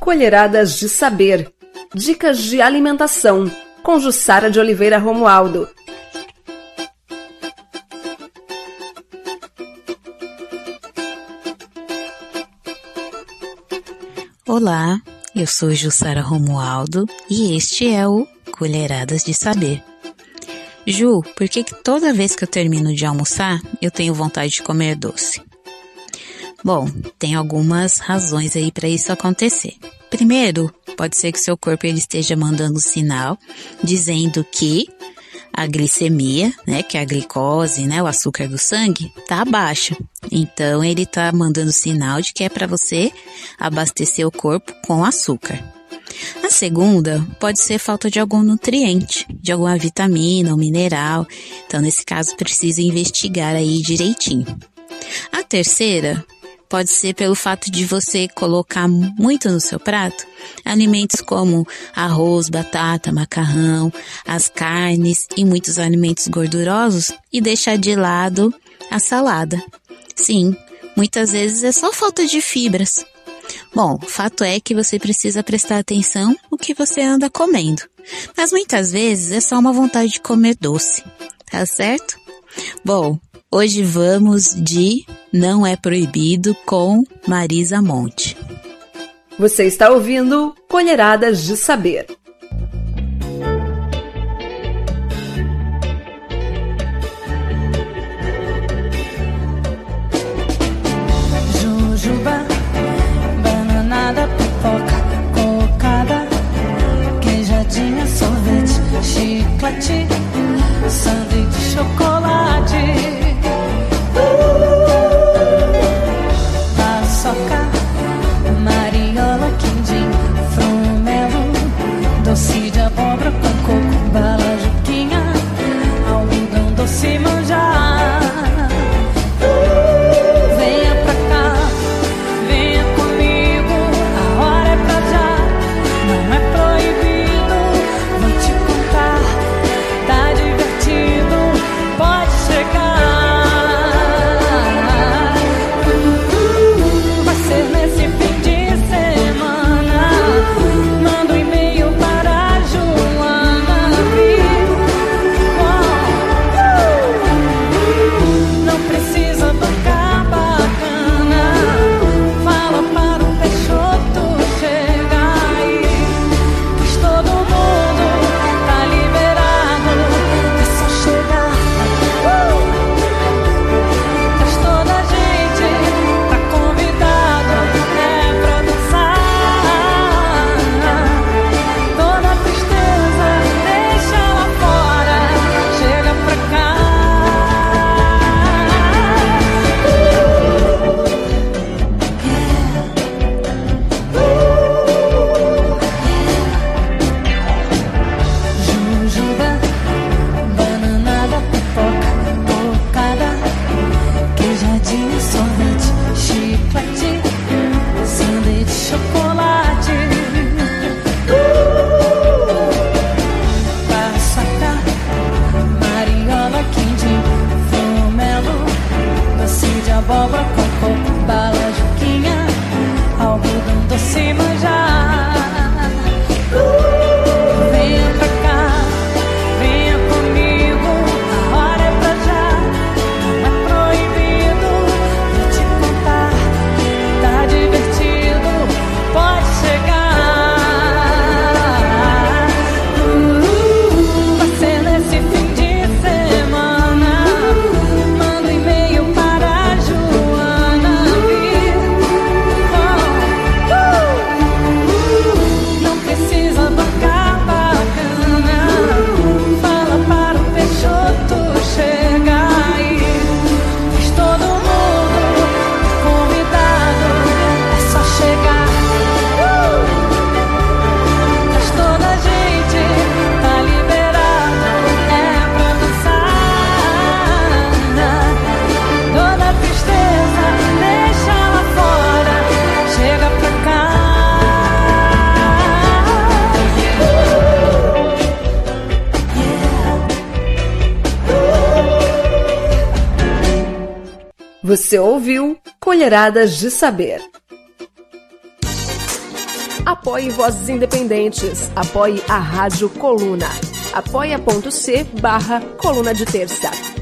Colheradas de Saber. Dicas de alimentação. Com Jussara de Oliveira Romualdo. Olá, eu sou Jussara Romualdo e este é o Colheradas de Saber. Ju, por que, que toda vez que eu termino de almoçar eu tenho vontade de comer doce? Bom, tem algumas razões aí para isso acontecer. Primeiro, pode ser que seu corpo ele esteja mandando sinal dizendo que a glicemia, né, que é a glicose, né, o açúcar do sangue, tá baixa. Então ele tá mandando sinal de que é para você abastecer o corpo com açúcar. A segunda pode ser falta de algum nutriente, de alguma vitamina ou mineral. Então nesse caso precisa investigar aí direitinho. A terceira Pode ser pelo fato de você colocar muito no seu prato alimentos como arroz, batata, macarrão, as carnes e muitos alimentos gordurosos e deixar de lado a salada. Sim, muitas vezes é só falta de fibras. Bom, fato é que você precisa prestar atenção no que você anda comendo. Mas muitas vezes é só uma vontade de comer doce. Tá certo? Bom, Hoje vamos de Não é Proibido com Marisa Monte. Você está ouvindo Colheradas de Saber. Você ouviu Colheradas de Saber. Apoie Vozes Independentes. Apoie a Rádio Coluna. apoia.c barra Coluna de Terça.